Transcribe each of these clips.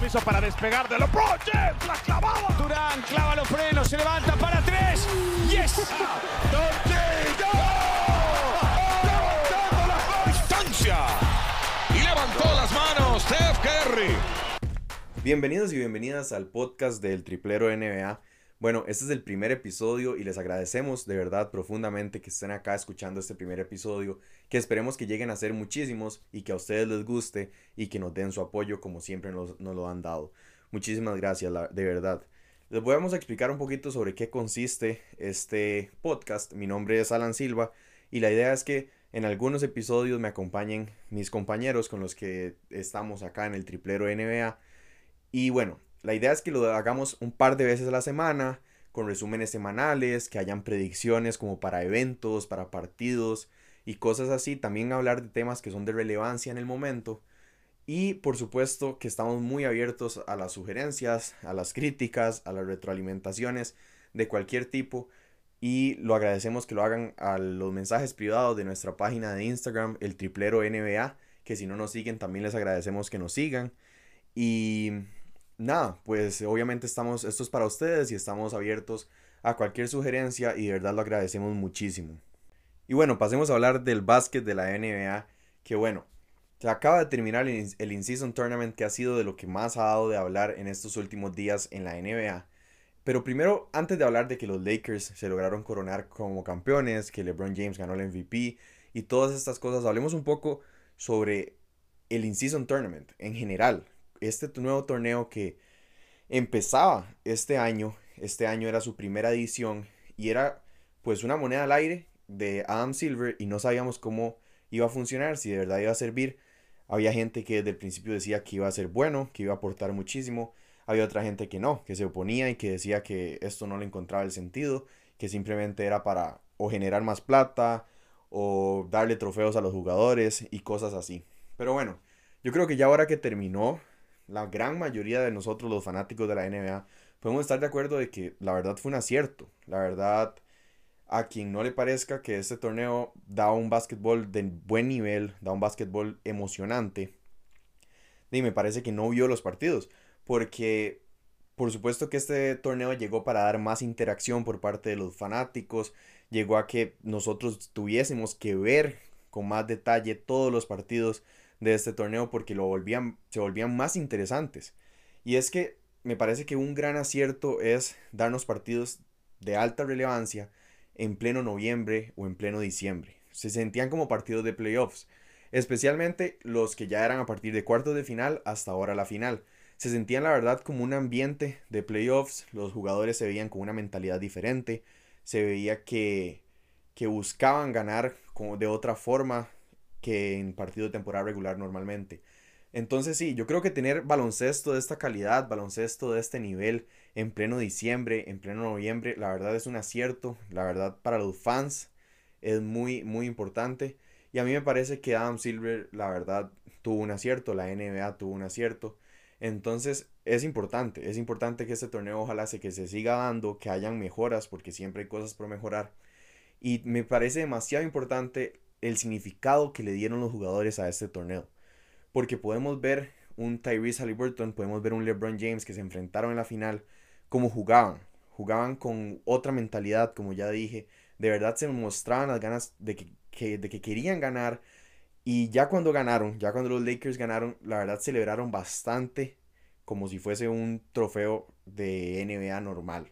permiso para despegar de LeBron James. La clavada. Durán clava los frenos, se levanta para tres. ¡Yes! Levantando la distancia y levantó las manos Steph Curry. Bienvenidos y bienvenidas al podcast del Triplero NBA. Bueno, este es el primer episodio y les agradecemos de verdad profundamente que estén acá escuchando este primer episodio, que esperemos que lleguen a ser muchísimos y que a ustedes les guste y que nos den su apoyo como siempre nos, lo han dado. Muchísimas gracias, de verdad. Les vamos a explicar un poquito sobre qué consiste este podcast. Mi nombre es Alan Silva y la idea es que en algunos episodios me acompañen mis compañeros con los que estamos acá en el Triplero NBA. Y bueno, la idea es que lo hagamos un par de veces a la semana, con resúmenes semanales, que hayan predicciones como para eventos, para partidos y cosas así. También hablar de temas que son de relevancia en el momento. Y por supuesto que estamos muy abiertos a las sugerencias, a las críticas, a las retroalimentaciones de cualquier tipo. Y lo agradecemos que lo hagan a los mensajes privados de nuestra página de Instagram, el triplero NBA, que si no nos siguen también les agradecemos que nos sigan. Y nada, pues obviamente estamos, esto es para ustedes y estamos abiertos a cualquier sugerencia y de verdad lo agradecemos muchísimo. Y bueno, pasemos a hablar del básquet de la NBA, que bueno, se acaba de terminar el, el In-Season Tournament que ha sido de lo que más ha dado de hablar en estos últimos días en la NBA. Pero primero, antes de hablar de que los Lakers se lograron coronar como campeones, que LeBron James ganó el MVP y todas estas cosas, hablemos un poco sobre el In-Season Tournament en general. Este nuevo torneo que empezaba este año, este año era su primera edición y era pues una moneda al aire de Adam Silver y no sabíamos cómo iba a funcionar, si de verdad iba a servir. Había gente que desde el principio decía que iba a ser bueno, que iba a aportar muchísimo. Había otra gente que no, que se oponía y que decía que esto no le encontraba el sentido, que simplemente era para o generar más plata o darle trofeos a los jugadores y cosas así. Pero bueno, yo creo que ya ahora que terminó, la gran mayoría de nosotros los fanáticos de la NBA podemos estar de acuerdo de que la verdad fue un acierto. La verdad, a quien no le parezca que este torneo da un básquetbol de buen nivel, da un básquetbol emocionante, y me parece que no vio los partidos, porque por supuesto que este torneo llegó para dar más interacción por parte de los fanáticos, llegó a que nosotros tuviésemos que ver con más detalle todos los partidos de este torneo porque lo volvían, se volvían más interesantes. Y es que me parece que un gran acierto es darnos partidos de alta relevancia en pleno noviembre o en pleno diciembre. Se sentían como partidos de playoffs, especialmente los que ya eran a partir de cuartos de final hasta ahora la final. Se sentían la verdad como un ambiente de playoffs, los jugadores se veían con una mentalidad diferente, se veía que, que buscaban ganar como de otra forma que en partido de temporada regular normalmente. Entonces sí, yo creo que tener baloncesto de esta calidad, baloncesto de este nivel en pleno diciembre, en pleno noviembre, la verdad es un acierto, la verdad para los fans es muy, muy importante. Y a mí me parece que Adam Silver, la verdad, tuvo un acierto, la NBA tuvo un acierto. Entonces es importante, es importante que este torneo ojalá se, que se siga dando, que hayan mejoras, porque siempre hay cosas por mejorar. Y me parece demasiado importante el significado que le dieron los jugadores a este torneo. Porque podemos ver un Tyrese Halliburton, podemos ver un LeBron James que se enfrentaron en la final, como jugaban. Jugaban con otra mentalidad, como ya dije. De verdad se mostraban las ganas de que, que- de que querían ganar. Y ya cuando ganaron, ya cuando los Lakers ganaron, la verdad celebraron bastante como si fuese un trofeo de NBA normal.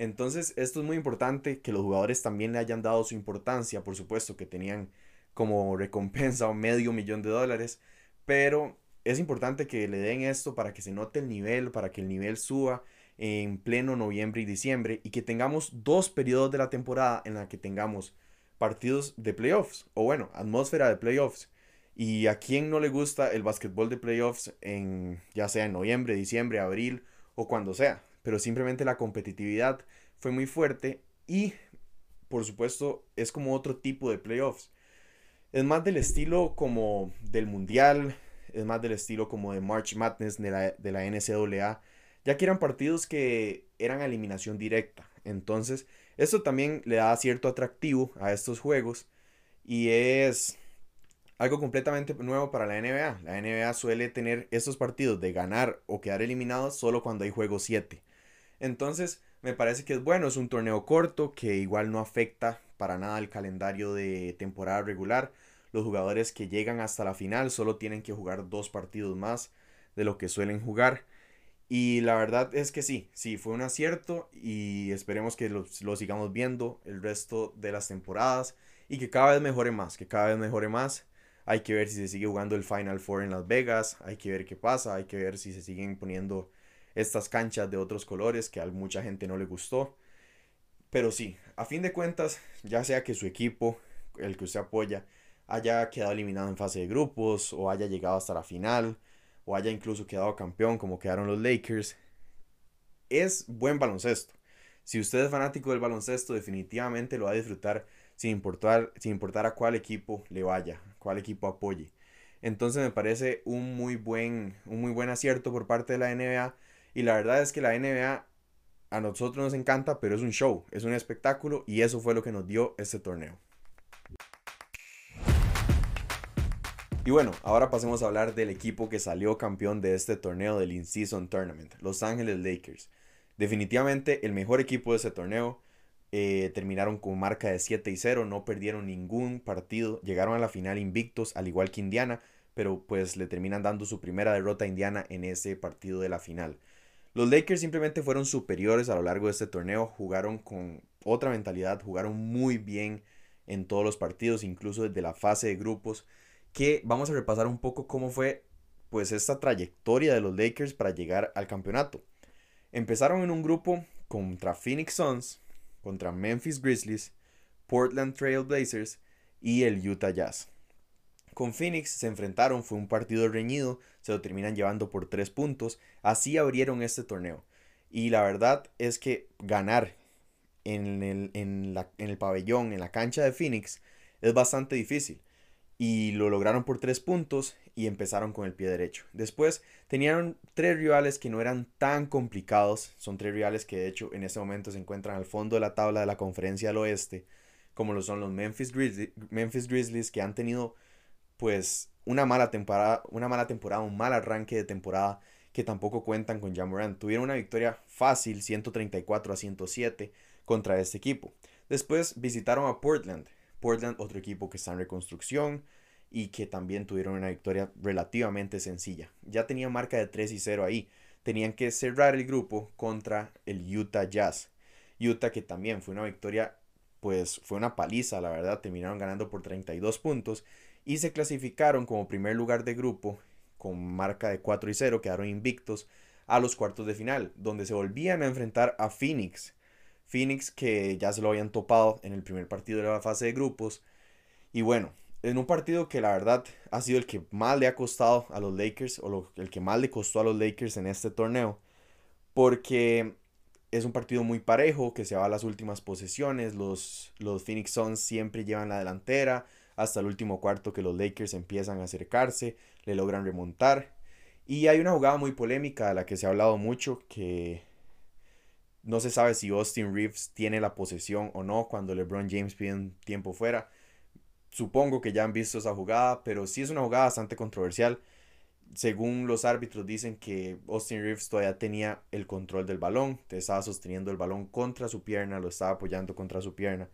Entonces, esto es muy importante que los jugadores también le hayan dado su importancia, por supuesto que tenían como recompensa un medio millón de dólares, pero es importante que le den esto para que se note el nivel, para que el nivel suba en pleno noviembre y diciembre y que tengamos dos periodos de la temporada en la que tengamos partidos de playoffs o bueno, atmósfera de playoffs. Y a quien no le gusta el básquetbol de playoffs en ya sea en noviembre, diciembre, abril o cuando sea, pero simplemente la competitividad fue muy fuerte y por supuesto es como otro tipo de playoffs. Es más del estilo como del mundial, es más del estilo como de March Madness de la, de la NCAA, ya que eran partidos que eran eliminación directa. Entonces, esto también le da cierto atractivo a estos juegos y es algo completamente nuevo para la NBA. La NBA suele tener estos partidos de ganar o quedar eliminados solo cuando hay juego 7. Entonces, me parece que es bueno, es un torneo corto que igual no afecta para nada el calendario de temporada regular. Los jugadores que llegan hasta la final solo tienen que jugar dos partidos más de lo que suelen jugar. Y la verdad es que sí, sí, fue un acierto y esperemos que lo, lo, sigamos viendo el resto de las temporadas y que cada vez mejore más, que cada vez mejore más. Hay que ver si se sigue jugando el Final Four en Las Vegas, hay que ver qué pasa, hay que ver si se siguen poniendo estas canchas de otros colores que a mucha gente no le gustó. Pero sí, a fin de cuentas, ya sea que su equipo, el que usted apoya, haya quedado eliminado en fase de grupos o haya llegado hasta la final o haya incluso quedado campeón como quedaron los Lakers, es buen baloncesto. Si usted es fanático del baloncesto, definitivamente lo va a disfrutar sin importar, sin importar a cuál equipo le vaya, cuál equipo apoye. Entonces me parece un muy buen, un muy buen acierto por parte de la NBA. Y la verdad es que la NBA a nosotros nos encanta, pero es un show, es un espectáculo y eso fue lo que nos dio este torneo. Y bueno, ahora pasemos a hablar del equipo que salió campeón de este torneo del In-Season Tournament, Los Ángeles Lakers. Definitivamente el mejor equipo de ese torneo. Eh, terminaron con marca de 7 y 0, no perdieron ningún partido, llegaron a la final invictos, al igual que Indiana, pero pues le terminan dando su primera derrota a Indiana en ese partido de la final. Los Lakers simplemente fueron superiores a lo largo de este torneo, jugaron con otra mentalidad, jugaron muy bien en todos los partidos, incluso desde la fase de grupos, que vamos a repasar un poco cómo fue pues esta trayectoria de los Lakers para llegar al campeonato. Empezaron en un grupo contra Phoenix Suns, contra Memphis Grizzlies, Portland Trail Blazers y el Utah Jazz. Con Phoenix se enfrentaron, fue un partido reñido, se lo terminan llevando por tres puntos, así abrieron este torneo. Y la verdad es que ganar en el, en, en el pabellón, en la cancha de Phoenix, es bastante difícil. Y lo lograron por tres puntos y empezaron con el pie derecho. Después tenían tres rivales que no eran tan complicados. Son tres rivales que de hecho en este momento se encuentran al fondo de la tabla de la conferencia del oeste. Como lo son los Memphis, Memphis Grizzlies que han tenido pues una mala temporada, una mala temporada, un mal arranque de temporada que tampoco cuentan con Jamoran. Tuvieron una victoria fácil, 134 a 107 contra este equipo. Después visitaron a Portland. Portland, otro equipo que está en reconstrucción y que también tuvieron una victoria relativamente sencilla. Ya tenían marca de 3 y 0 ahí. Tenían que cerrar el grupo contra el Utah Jazz. Utah que también fue una victoria, pues fue una paliza, la verdad. Terminaron ganando por 32 puntos y se clasificaron como primer lugar de grupo con marca de 4 y 0, quedaron invictos a los cuartos de final, donde se volvían a enfrentar a Phoenix. Phoenix que ya se lo habían topado en el primer partido de la fase de grupos. Y bueno, en un partido que la verdad ha sido el que más le ha costado a los Lakers, o el que más le costó a los Lakers en este torneo, porque es un partido muy parejo, que se va a las últimas posesiones, los, los Phoenix Suns siempre llevan la delantera, hasta el último cuarto que los Lakers empiezan a acercarse, le logran remontar. Y hay una jugada muy polémica de la que se ha hablado mucho, que no se sabe si Austin Reeves tiene la posesión o no cuando LeBron James pide un tiempo fuera. Supongo que ya han visto esa jugada, pero sí es una jugada bastante controversial. Según los árbitros dicen que Austin Reeves todavía tenía el control del balón, estaba sosteniendo el balón contra su pierna, lo estaba apoyando contra su pierna.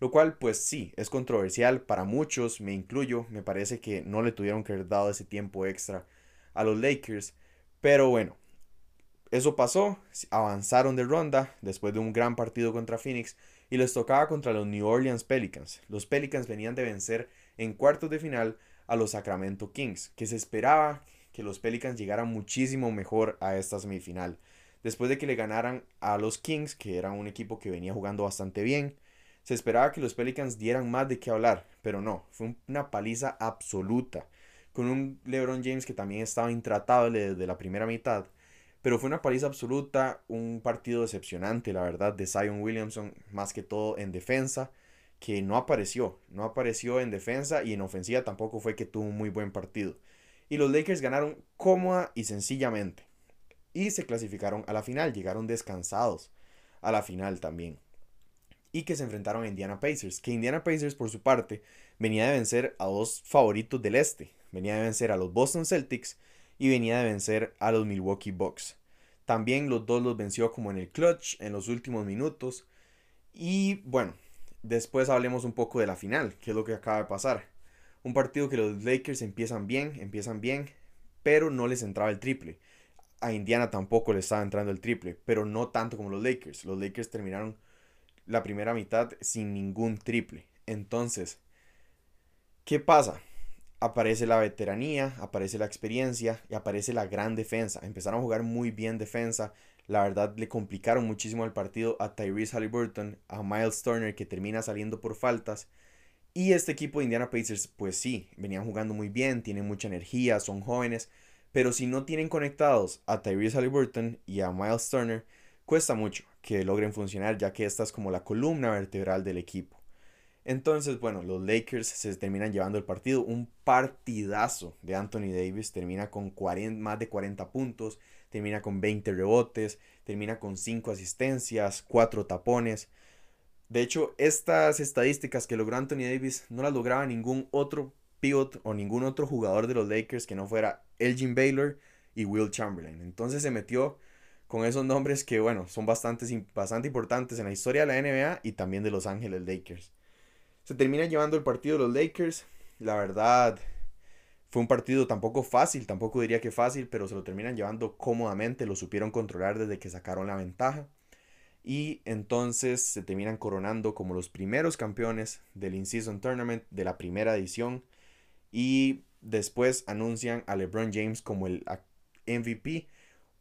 Lo cual, pues sí, es controversial para muchos, me incluyo. Me parece que no le tuvieron que haber dado ese tiempo extra a los Lakers. Pero bueno, eso pasó. Avanzaron de ronda después de un gran partido contra Phoenix y les tocaba contra los New Orleans Pelicans. Los Pelicans venían de vencer en cuartos de final a los Sacramento Kings, que se esperaba que los Pelicans llegaran muchísimo mejor a esta semifinal. Después de que le ganaran a los Kings, que eran un equipo que venía jugando bastante bien, se esperaba que los Pelicans dieran más de qué hablar, pero no, fue una paliza absoluta, con un LeBron James que también estaba intratable desde la primera mitad, pero fue una paliza absoluta, un partido decepcionante, la verdad, de Zion Williamson, más que todo en defensa, que no apareció, no apareció en defensa y en ofensiva tampoco fue que tuvo un muy buen partido. Y los Lakers ganaron cómoda y sencillamente. Y se clasificaron a la final, llegaron descansados a la final también. Y que se enfrentaron a Indiana Pacers. Que Indiana Pacers, por su parte, venía de vencer a dos favoritos del este. Venía de vencer a los Boston Celtics y venía de vencer a los Milwaukee Bucks. También los dos los venció como en el clutch en los últimos minutos. Y bueno, después hablemos un poco de la final, que es lo que acaba de pasar. Un partido que los Lakers empiezan bien, empiezan bien, pero no les entraba el triple. A Indiana tampoco le estaba entrando el triple, pero no tanto como los Lakers. Los Lakers terminaron la primera mitad sin ningún triple. Entonces, ¿qué pasa? Aparece la veteranía, aparece la experiencia y aparece la gran defensa. Empezaron a jugar muy bien defensa. La verdad le complicaron muchísimo el partido a Tyrese Halliburton, a Miles Turner que termina saliendo por faltas. Y este equipo de Indiana Pacers, pues sí, venían jugando muy bien, tienen mucha energía, son jóvenes, pero si no tienen conectados a Tyrese Halliburton y a Miles Turner, cuesta mucho que logren funcionar, ya que esta es como la columna vertebral del equipo. Entonces, bueno, los Lakers se terminan llevando el partido. Un partidazo de Anthony Davis. Termina con más de 40 puntos. Termina con 20 rebotes. Termina con 5 asistencias, 4 tapones. De hecho, estas estadísticas que logró Anthony Davis no las lograba ningún otro pivot o ningún otro jugador de los Lakers que no fuera Elgin Baylor y Will Chamberlain. Entonces se metió con esos nombres que, bueno, son bastante, bastante importantes en la historia de la NBA y también de Los Ángeles Lakers. Se termina llevando el partido de los Lakers. La verdad, fue un partido tampoco fácil, tampoco diría que fácil, pero se lo terminan llevando cómodamente, lo supieron controlar desde que sacaron la ventaja. Y entonces se terminan coronando como los primeros campeones del In-Season Tournament de la primera edición. Y después anuncian a LeBron James como el MVP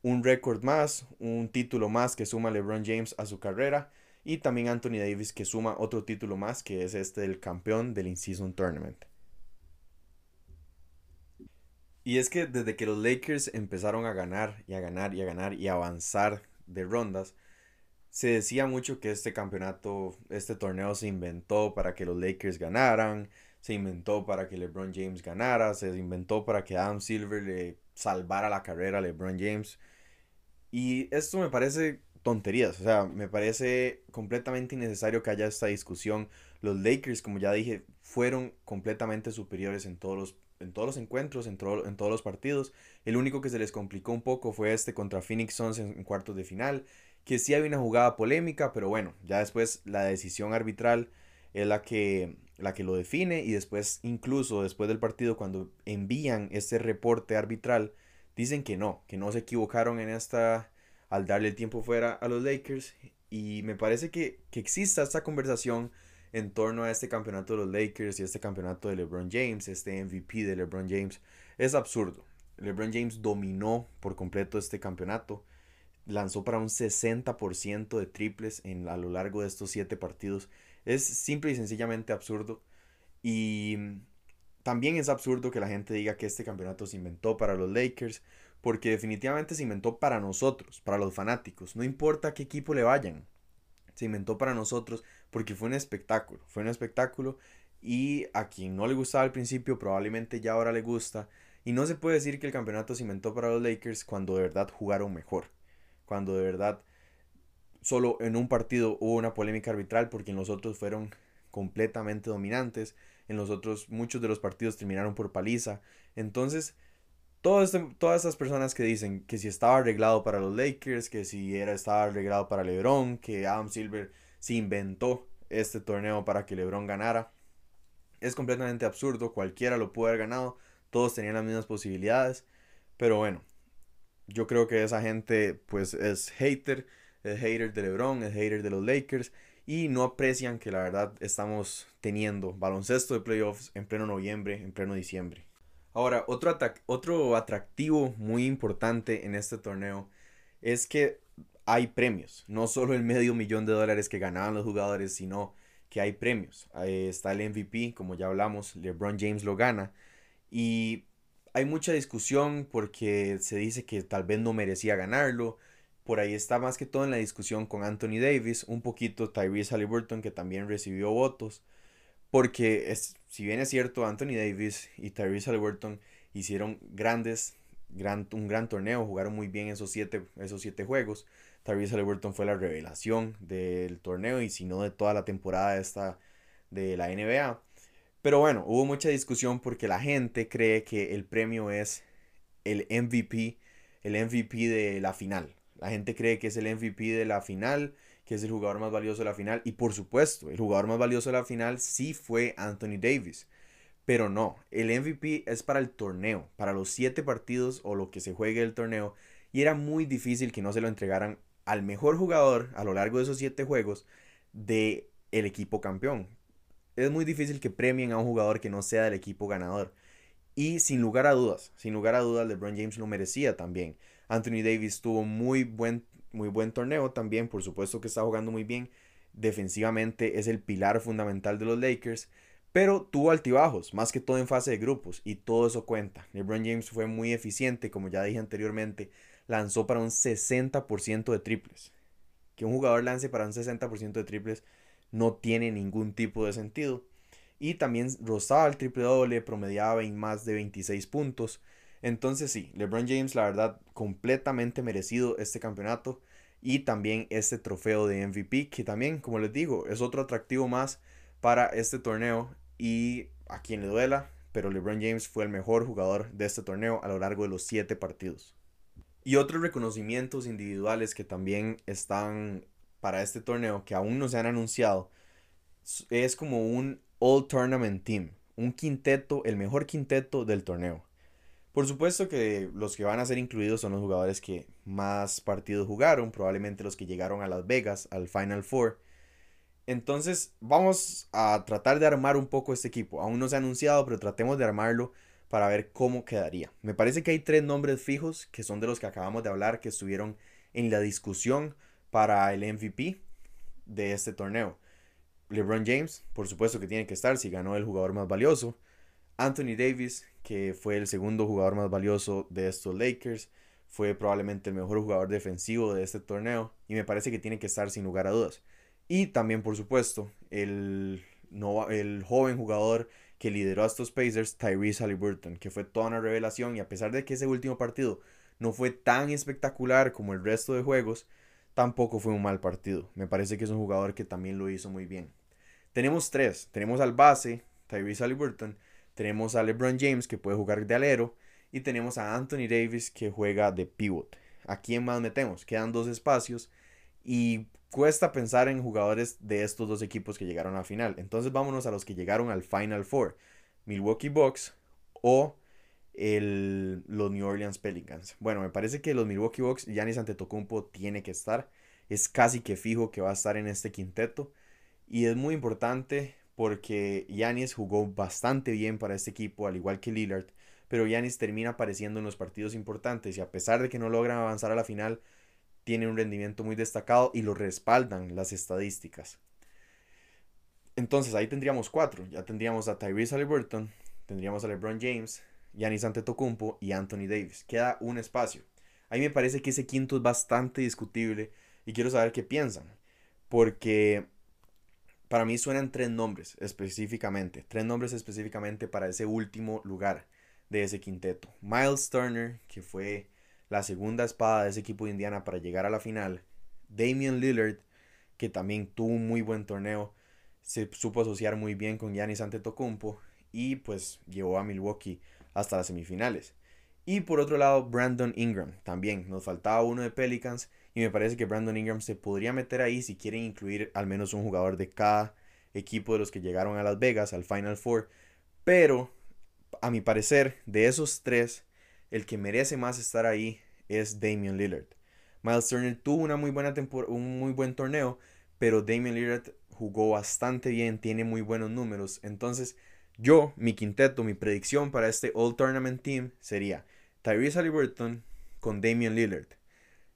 un récord más, un título más que suma LeBron James a su carrera y también Anthony Davis que suma otro título más que es este del campeón del In-Season Tournament. Y es que desde que los Lakers empezaron a ganar y a ganar y a ganar y a avanzar de rondas, se decía mucho que este campeonato, este torneo se inventó para que los Lakers ganaran, se inventó para que LeBron James ganara, se inventó para que Adam Silver le salvara la carrera a LeBron James. Y esto me parece tonterías, o sea, me parece completamente innecesario que haya esta discusión. Los Lakers, como ya dije, fueron completamente superiores en todos los, en todos los encuentros, en, en todos los partidos. El único que se les complicó un poco fue este contra Phoenix Suns en, cuartos de final, que sí había una jugada polémica, pero bueno, ya después la decisión arbitral es la que, la que lo define y después, incluso después del partido, cuando envían este reporte arbitral, dicen que no, que no se equivocaron en esta al darle el tiempo fuera a los Lakers y me parece que, que exista esta conversación en torno a este campeonato de los Lakers y este campeonato de LeBron James, este MVP de LeBron James, es absurdo. LeBron James dominó por completo este campeonato, lanzó para un 60% de triples en, a lo largo de estos 7 partidos. Es simple y sencillamente absurdo. Y también es absurdo que la gente diga que este campeonato se inventó para los Lakers, porque definitivamente se inventó para nosotros, para los fanáticos, no importa qué equipo le vayan, se inventó para nosotros porque fue un espectáculo, fue un espectáculo. Y a quien no le gustaba al principio probablemente ya ahora le gusta. Y no se puede decir que el campeonato se inventó para los Lakers cuando de verdad jugaron mejor, cuando de verdad solo en un partido hubo una polémica arbitral porque en los otros fueron completamente dominantes en los otros muchos de los partidos terminaron por paliza. Entonces, este, todas estas personas que dicen que si estaba arreglado para los Lakers, que si era, estaba arreglado para LeBron, que Adam Silver se inventó este torneo para que LeBron ganara, es completamente absurdo. Cualquiera lo pudo haber ganado, todos tenían las mismas posibilidades. Pero bueno, yo creo que esa gente pues es hater, es hater de LeBron, es hater de los Lakers y no aprecian que la verdad estamos teniendo baloncesto de playoffs en pleno noviembre, en pleno diciembre. Ahora, otro, otro atractivo muy importante en este torneo es que hay premios, no solo el medio millón de dólares que ganaban los jugadores, sino que hay premios. Ahí está el MVP, como ya hablamos, LeBron James lo gana y hay mucha discusión porque se dice que tal vez no merecía ganarlo, por ahí está más que todo en la discusión con Anthony Davis, un poquito Tyrese Halliburton que también recibió votos. Porque es, si bien es cierto, Anthony Davis y Tyrese Halliburton hicieron grandes, gran, un gran torneo, jugaron muy bien esos siete, esos siete juegos. Tyrese Halliburton fue la revelación del torneo y si no de toda la temporada esta de la NBA. Pero bueno, hubo mucha discusión porque la gente cree que el premio es el MVP, el MVP de la final. La gente cree que es el MVP de la final, que es el jugador más valioso de la final. Y por supuesto, el jugador más valioso de la final sí fue Anthony Davis. Pero no, el MVP es para el torneo, para los siete partidos o lo que se juegue el torneo. Y era muy difícil que no se lo entregaran al mejor jugador a lo largo de esos siete juegos de el equipo campeón. Es muy difícil que premien a un jugador que no sea del equipo ganador. Y sin lugar a dudas, sin lugar a dudas, LeBron James lo merecía también. Anthony Davis tuvo muy buen, muy buen torneo también, por supuesto que está jugando muy bien. Defensivamente es el pilar fundamental de los Lakers, pero tuvo altibajos, más que todo en fase de grupos, y todo eso cuenta. LeBron James fue muy eficiente, como ya dije anteriormente, lanzó para un 60% de triples. Que un jugador lance para un 60% de triples no tiene ningún tipo de sentido y también rozaba el triple doble, promediaba en más de 26 puntos. Entonces sí, LeBron James la verdad completamente merecido este campeonato y también este trofeo de MVP que también, como les digo, es otro atractivo más para este torneo y a quien le duela, pero LeBron James fue el mejor jugador de este torneo a lo largo de los 7 partidos. Y otros reconocimientos individuales que también están para este torneo que aún no se han anunciado es como un All Tournament Team, un quinteto, el mejor quinteto del torneo. Por supuesto que los que van a ser incluidos son los jugadores que más partidos jugaron, probablemente los que llegaron a Las Vegas, al Final Four. Entonces vamos a tratar de armar un poco este equipo. Aún no se ha anunciado, pero tratemos de armarlo para ver cómo quedaría. Me parece que hay tres nombres fijos que son de los que acabamos de hablar, que estuvieron en la discusión para el MVP de este torneo. LeBron James, por supuesto que tiene que estar si ganó el jugador más valioso. Anthony Davis, que fue el segundo jugador más valioso de estos Lakers, fue probablemente el mejor jugador defensivo de este torneo y me parece que tiene que estar sin lugar a dudas. Y también, por supuesto, el, el joven jugador que lideró a estos Pacers, Tyrese Halliburton, que fue toda una revelación y a pesar de que ese último partido no fue tan espectacular como el resto de juegos, tampoco fue un mal partido. Me parece que es un jugador que también lo hizo muy bien. Tenemos tres. Tenemos al base, Tyrese Halliburton. Tenemos a LeBron James, que puede jugar de alero. Y tenemos a Anthony Davis, que juega de pivot. ¿A quién más metemos? Quedan dos espacios. Y cuesta pensar en jugadores de estos dos equipos que llegaron a la final. Entonces vámonos a los que llegaron al Final Four. Milwaukee Bucks o el, los New Orleans Pelicans. Bueno, me parece que los Milwaukee Bucks, Giannis Antetokounmpo tiene que estar. Es casi que fijo que va a estar en este quinteto. Y es muy importante porque Yanis jugó bastante bien para este equipo, al igual que Lillard. Pero Yanis termina apareciendo en los partidos importantes y a pesar de que no logran avanzar a la final, tiene un rendimiento muy destacado y lo respaldan las estadísticas. Entonces ahí tendríamos cuatro. Ya tendríamos a Tyrese Halliburton, tendríamos a LeBron James, Giannis Antetokounmpo y Anthony Davis. Queda un espacio. Ahí me parece que ese quinto es bastante discutible y quiero saber qué piensan. Porque para mí suenan tres nombres específicamente, tres nombres específicamente para ese último lugar de ese quinteto. Miles Turner, que fue la segunda espada de ese equipo de Indiana para llegar a la final. Damian Lillard, que también tuvo un muy buen torneo, se supo asociar muy bien con Giannis Antetokounmpo y pues llevó a Milwaukee hasta las semifinales. Y por otro lado, Brandon Ingram también. Nos faltaba uno de Pelicans y me parece que Brandon Ingram se podría meter ahí si quieren incluir al menos un jugador de cada equipo de los que llegaron a Las Vegas, al Final Four. Pero, a mi parecer, de esos tres, el que merece más estar ahí es Damian Lillard. Miles Turner tuvo una muy buena un muy buen torneo, pero Damian Lillard jugó bastante bien, tiene muy buenos números. Entonces, yo, mi quinteto, mi predicción para este All Tournament Team sería Tyrese Halliburton con Damian Lillard,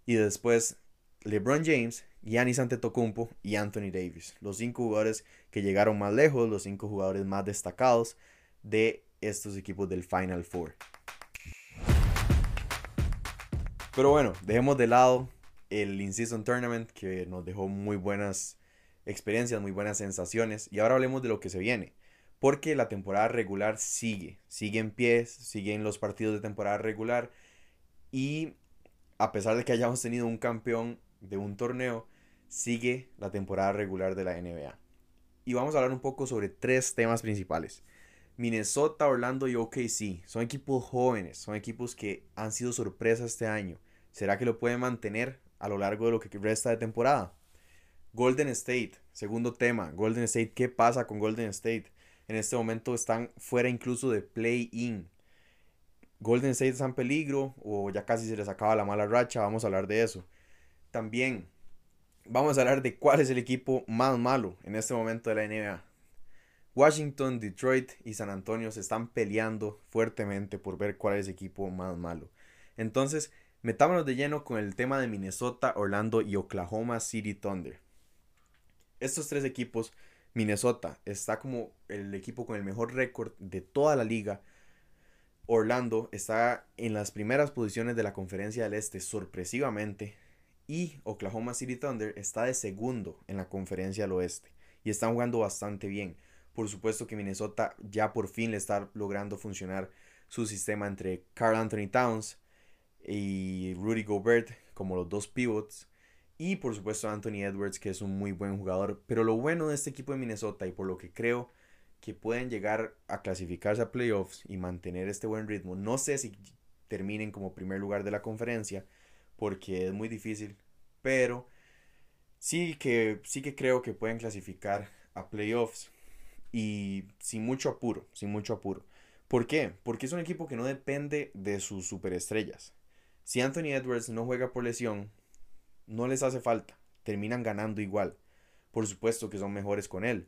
y después LeBron James, Giannis Antetokounmpo y Anthony Davis. Los cinco jugadores que llegaron más lejos, los cinco jugadores más destacados de estos equipos del Final Four. Pero bueno, dejemos de lado el In-Season Tournament que nos dejó muy buenas experiencias, muy buenas sensaciones. Y ahora hablemos de lo que se viene. Porque la temporada regular sigue, sigue en pie, siguen los partidos de temporada regular. Y a pesar de que hayamos tenido un campeón, de un torneo sigue la temporada regular de la NBA. Y vamos a hablar un poco sobre tres temas principales. Minnesota, Orlando y OKC son equipos jóvenes, son equipos que han sido sorpresa este año. ¿Será que lo pueden mantener a lo largo de lo que resta de temporada? Golden State, segundo tema, Golden State, ¿qué pasa con Golden State? En este momento están fuera incluso de play-in. Golden State está en peligro o ya casi se les acaba la mala racha, vamos a hablar de eso. También vamos a hablar de cuál es el equipo más malo en este momento de la NBA. Washington, Detroit y San Antonio se están peleando fuertemente por ver cuál es el equipo más malo. Entonces, metámonos de lleno con el tema de Minnesota, Orlando y Oklahoma City Thunder. Estos tres equipos, Minnesota está como el equipo con el mejor récord de toda la liga. Orlando está en las primeras posiciones de la conferencia del Este sorpresivamente. Y Oklahoma City Thunder está de segundo en la conferencia del Oeste. Y están jugando bastante bien. Por supuesto que Minnesota ya por fin le está logrando funcionar su sistema entre Carl Anthony Towns y Rudy Gobert como los dos pivots. Y por supuesto Anthony Edwards, que es un muy buen jugador. Pero lo bueno de este equipo de Minnesota y por lo que creo que pueden llegar a clasificarse a playoffs y mantener este buen ritmo. No sé si terminen como primer lugar de la conferencia, porque es muy difícil. Pero sí que, sí que creo que pueden clasificar a playoffs y sin mucho apuro, sin mucho apuro. ¿Por qué? Porque es un equipo que no depende de sus superestrellas. Si Anthony Edwards no juega por lesión, no les hace falta, terminan ganando igual. Por supuesto que son mejores con él.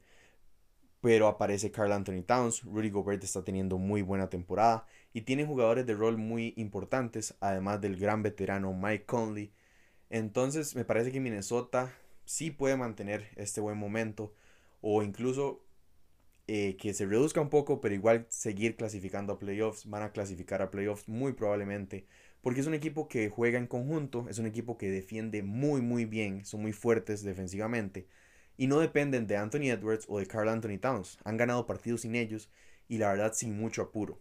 Pero aparece Carl Anthony Towns, Rudy Gobert está teniendo muy buena temporada y tiene jugadores de rol muy importantes, además del gran veterano Mike Conley. Entonces me parece que Minnesota sí puede mantener este buen momento o incluso eh, que se reduzca un poco, pero igual seguir clasificando a playoffs. Van a clasificar a playoffs muy probablemente. Porque es un equipo que juega en conjunto, es un equipo que defiende muy muy bien, son muy fuertes defensivamente. Y no dependen de Anthony Edwards o de Carl Anthony Towns. Han ganado partidos sin ellos y la verdad sin mucho apuro.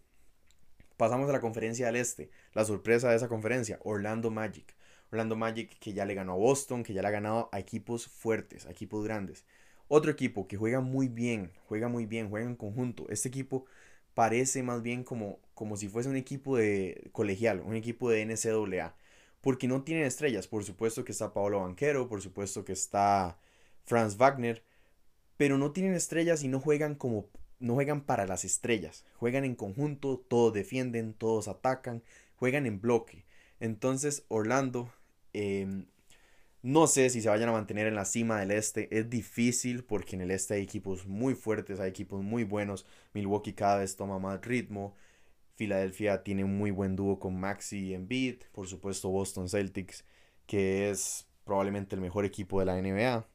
Pasamos a la conferencia del Este. La sorpresa de esa conferencia, Orlando Magic. Orlando Magic que ya le ganó a Boston, que ya le ha ganado a equipos fuertes, a equipos grandes. Otro equipo que juega muy bien, juega muy bien, juega en conjunto. Este equipo parece más bien como, como si fuese un equipo de colegial, un equipo de NCAA. Porque no tienen estrellas. Por supuesto que está Paolo Banquero, por supuesto que está Franz Wagner. Pero no tienen estrellas y no juegan como no juegan para las estrellas. Juegan en conjunto, todos defienden, todos atacan, juegan en bloque. Entonces Orlando em, no sé si se vayan a mantener en la cima del este. Es difícil porque en el este hay equipos muy fuertes, hay equipos muy buenos. Milwaukee cada vez toma más ritmo. Filadelfia tiene un muy buen dúo con Maxi y Embiid. Por supuesto Boston Celtics, que es probablemente el mejor equipo de la NBA.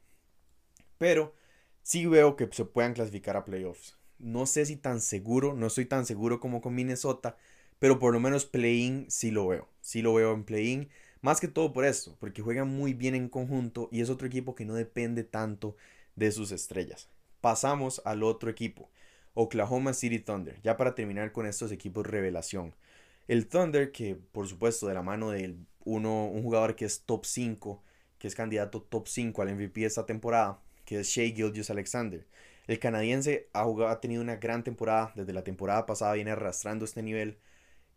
Pero sí veo que se puedan clasificar a playoffs. No sé si tan seguro, no estoy tan seguro como con Minnesota, pero por lo menos play-in sí lo veo. Sí lo veo en play-in más que todo por esto, porque juegan muy bien en conjunto y es otro equipo que no depende tanto de sus estrellas. Pasamos al otro equipo, Oklahoma City Thunder, ya para terminar con estos equipos revelación. El Thunder, que por supuesto de la mano de uno, un jugador que es top 5, que es candidato top 5 al MVP esta temporada, que es Shea Gilgius Alexander. El canadiense ha, ha tenido una gran temporada, desde la temporada pasada viene arrastrando este nivel.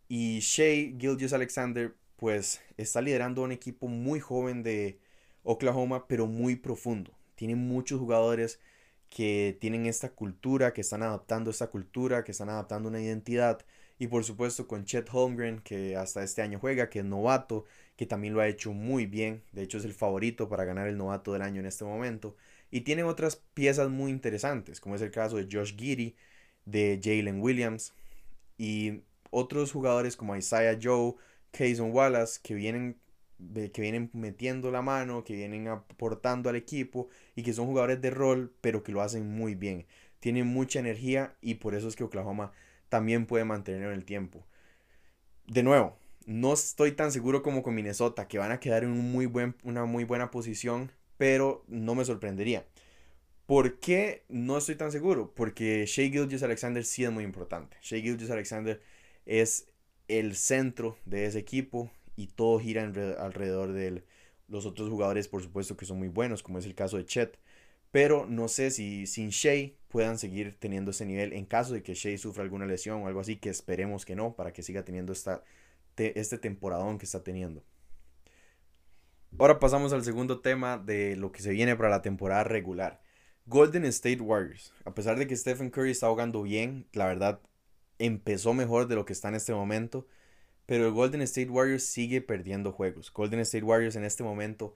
Y Shea Gilgius Alexander pues está liderando un equipo muy joven de Oklahoma, pero muy profundo. Tiene muchos jugadores que tienen esta cultura, que están adaptando esta cultura, que están adaptando una identidad. Y por supuesto con Chet Holmgren, que hasta este año juega, que es novato, que también lo ha hecho muy bien. De hecho es el favorito para ganar el novato del año en este momento. Y tienen otras piezas muy interesantes, como es el caso de Josh Giddy, de Jalen Williams. Y otros jugadores como Isaiah Joe, Kayson Wallace que vienen, que vienen metiendo la mano, que vienen aportando al equipo y que son jugadores de rol, pero que lo hacen muy bien. Tienen mucha energía y por eso es que Oklahoma también puede mantener el tiempo. De nuevo, no estoy tan seguro como con Minnesota, que van a quedar en un muy buen, una muy buena posición, pero no me sorprendería. ¿Por qué no estoy tan seguro? Porque Shea Gilgis Alexander sí es muy importante. Shea Gilgis Alexander es el centro de ese equipo y todo gira alrededor de él. los otros jugadores, por supuesto, que son muy buenos, como es el caso de Chet. Pero no sé si sin Shea puedan seguir teniendo ese nivel en caso de que Shea sufra alguna lesión o algo así, que esperemos que no, para que siga teniendo esta, este temporadón que está teniendo. Ahora pasamos al segundo tema de lo que se viene para la temporada regular. Golden State Warriors. A pesar de que Stephen Curry está jugando bien, la verdad empezó mejor de lo que está en este momento. Pero el Golden State Warriors sigue perdiendo juegos. Golden State Warriors en este momento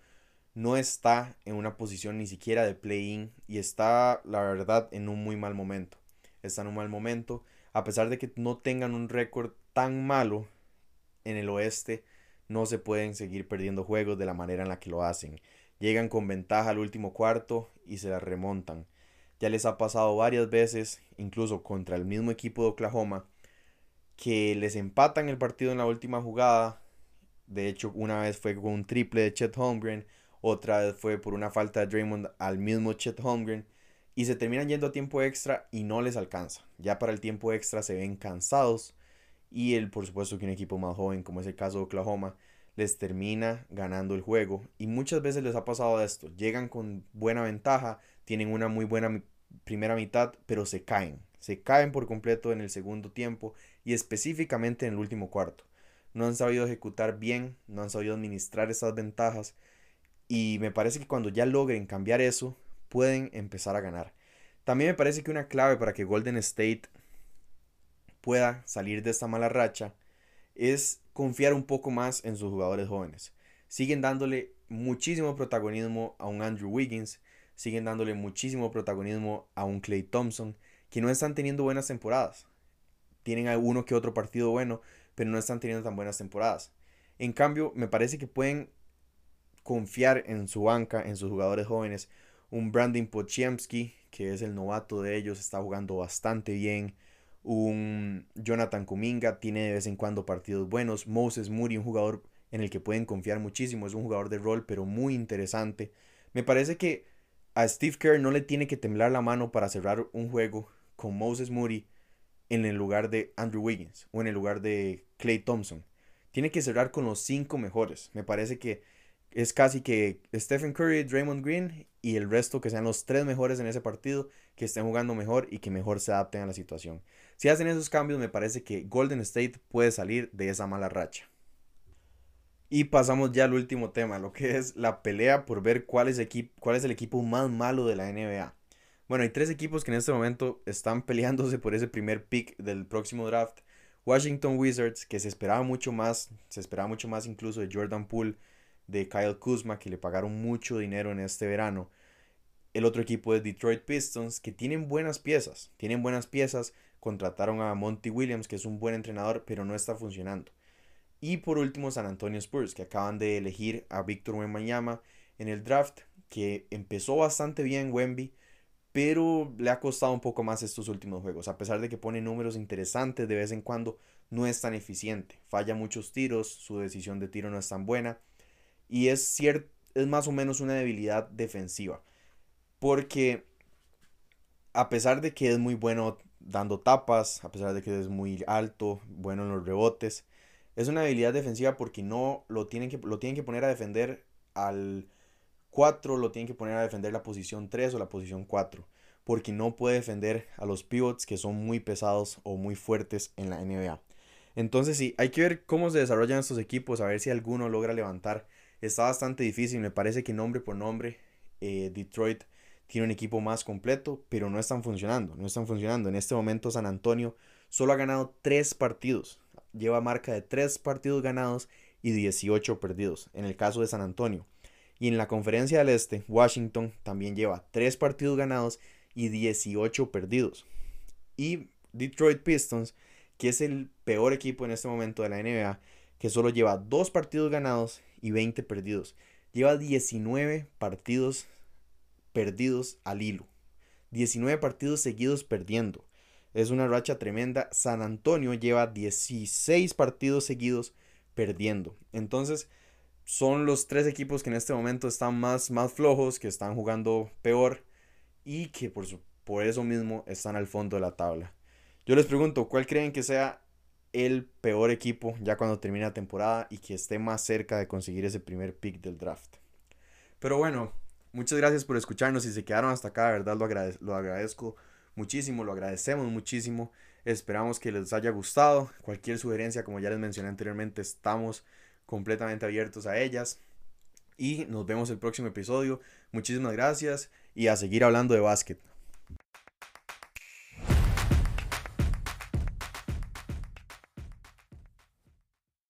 no está en una posición ni siquiera de play-in y está, la verdad, en un muy mal momento. Está en un mal momento. A pesar de que no tengan un récord tan malo en el oeste, no se pueden seguir perdiendo juegos de la manera en la que lo hacen. Llegan con ventaja al último cuarto y se la remontan. Ya les ha pasado varias veces, incluso contra el mismo equipo de Oklahoma, que les empatan el partido en la última jugada. De hecho, una vez fue con un triple de Chet Holmgren, otra vez fue por una falta de Draymond al mismo Chet Holmgren. Y se terminan yendo a tiempo extra y no les alcanza. Ya para el tiempo extra se ven cansados. Y el, por supuesto que un equipo más joven, como es el caso de Oklahoma, les termina ganando el juego. Y muchas veces les ha pasado esto. Llegan con buena ventaja, tienen una muy buena primera mitad, pero se caen. Se caen por completo en el segundo tiempo y específicamente en el último cuarto. No han sabido ejecutar bien, no han sabido administrar esas ventajas y me parece que cuando ya logren cambiar eso, pueden empezar a ganar. También me parece que una clave para que Golden State pueda salir de esta mala racha es confiar un poco más en sus jugadores jóvenes. Siguen dándole muchísimo protagonismo a un Andrew Wiggins, siguen dándole muchísimo protagonismo a un Clay Thompson, que no están teniendo buenas temporadas. Tienen alguno que otro partido bueno, pero no están teniendo tan buenas temporadas. En cambio, me parece que pueden confiar en su banca, en sus jugadores jóvenes. Un Brandon Pochiemski, que es el novato de ellos, está jugando bastante bien. Un Jonathan Kuminga tiene de vez en cuando partidos buenos. Moses Moody, un jugador en el que pueden confiar muchísimo. Es un jugador de rol, pero muy interesante. Me parece que a Steve Kerr no le tiene que temblar la mano para cerrar un juego con Moses Moody en el lugar de Andrew Wiggins o en el lugar de Clay Thompson. Tiene que cerrar con los cinco mejores. Me parece que es casi que Stephen Curry, Draymond Green y el resto que sean los tres mejores en ese partido, que estén jugando mejor y que mejor se adapten a la situación. Si hacen esos cambios, me parece que Golden State puede salir de esa mala racha. Y pasamos ya al último tema, lo que es la pelea por ver cuál es, el equipo más malo de la NBA. Bueno, hay tres equipos que en este momento están peleándose por ese primer pick del próximo draft. Washington Wizards, que se esperaba mucho más, se esperaba mucho más incluso de Jordan Poole, de Kyle Kuzma, que le pagaron mucho dinero en este verano. El otro equipo es Detroit Pistons, que tienen buenas piezas, tienen buenas piezas, contrataron a Monty Williams, que es un buen entrenador, pero no está funcionando. Y por último, San Antonio Spurs, que acaban de elegir a Víctor Wembanyama en el draft, que empezó bastante bien Wemby, pero le ha costado un poco más estos últimos juegos. A pesar de que pone números interesantes de vez en cuando, no es tan eficiente. Falla muchos tiros, su decisión de tiro no es tan buena. Y es, cierto, es más o menos una debilidad defensiva. Porque a pesar de que es muy bueno dando tapas, a pesar de que es muy alto, bueno en los rebotes, es una habilidad defensiva porque no lo tienen que, lo tienen que poner a defender al 4, lo tienen que poner a defender la posición 3 o la posición 4. Porque no puede defender a los pivots que son muy pesados o muy fuertes en la NBA. Entonces sí, hay que ver cómo se desarrollan estos equipos, a ver si alguno logra levantar. Está bastante difícil, me parece que nombre por nombre eh, Detroit tiene un equipo más completo, pero no están funcionando, no están funcionando. En este momento San Antonio solo ha ganado 3 partidos lleva marca de 3 partidos ganados y 18 perdidos, en el caso de San Antonio. Y en la conferencia del Este, Washington también lleva 3 partidos ganados y 18 perdidos. Y Detroit Pistons, que es el peor equipo en este momento de la NBA, que solo lleva 2 partidos ganados y 20 perdidos. Lleva 19 partidos perdidos al hilo. 19 partidos seguidos perdiendo. Es una racha tremenda. San Antonio lleva 16 partidos seguidos perdiendo. Entonces, son los tres equipos que en este momento están más, más flojos, que están jugando peor y que por, por eso mismo están al fondo de la tabla. Yo les pregunto, ¿cuál creen que sea el peor equipo ya cuando termine la temporada y que esté más cerca de conseguir ese primer pick del draft? Pero bueno, muchas gracias por escucharnos y se quedaron hasta acá, de verdad lo, agrade lo agradezco muchísimo, lo agradecemos muchísimo. Esperamos que les haya gustado. Cualquier sugerencia, como ya les mencioné anteriormente, estamos completamente abiertos a ellas. Y nos vemos el próximo episodio. Muchísimas gracias y a seguir hablando de básquet.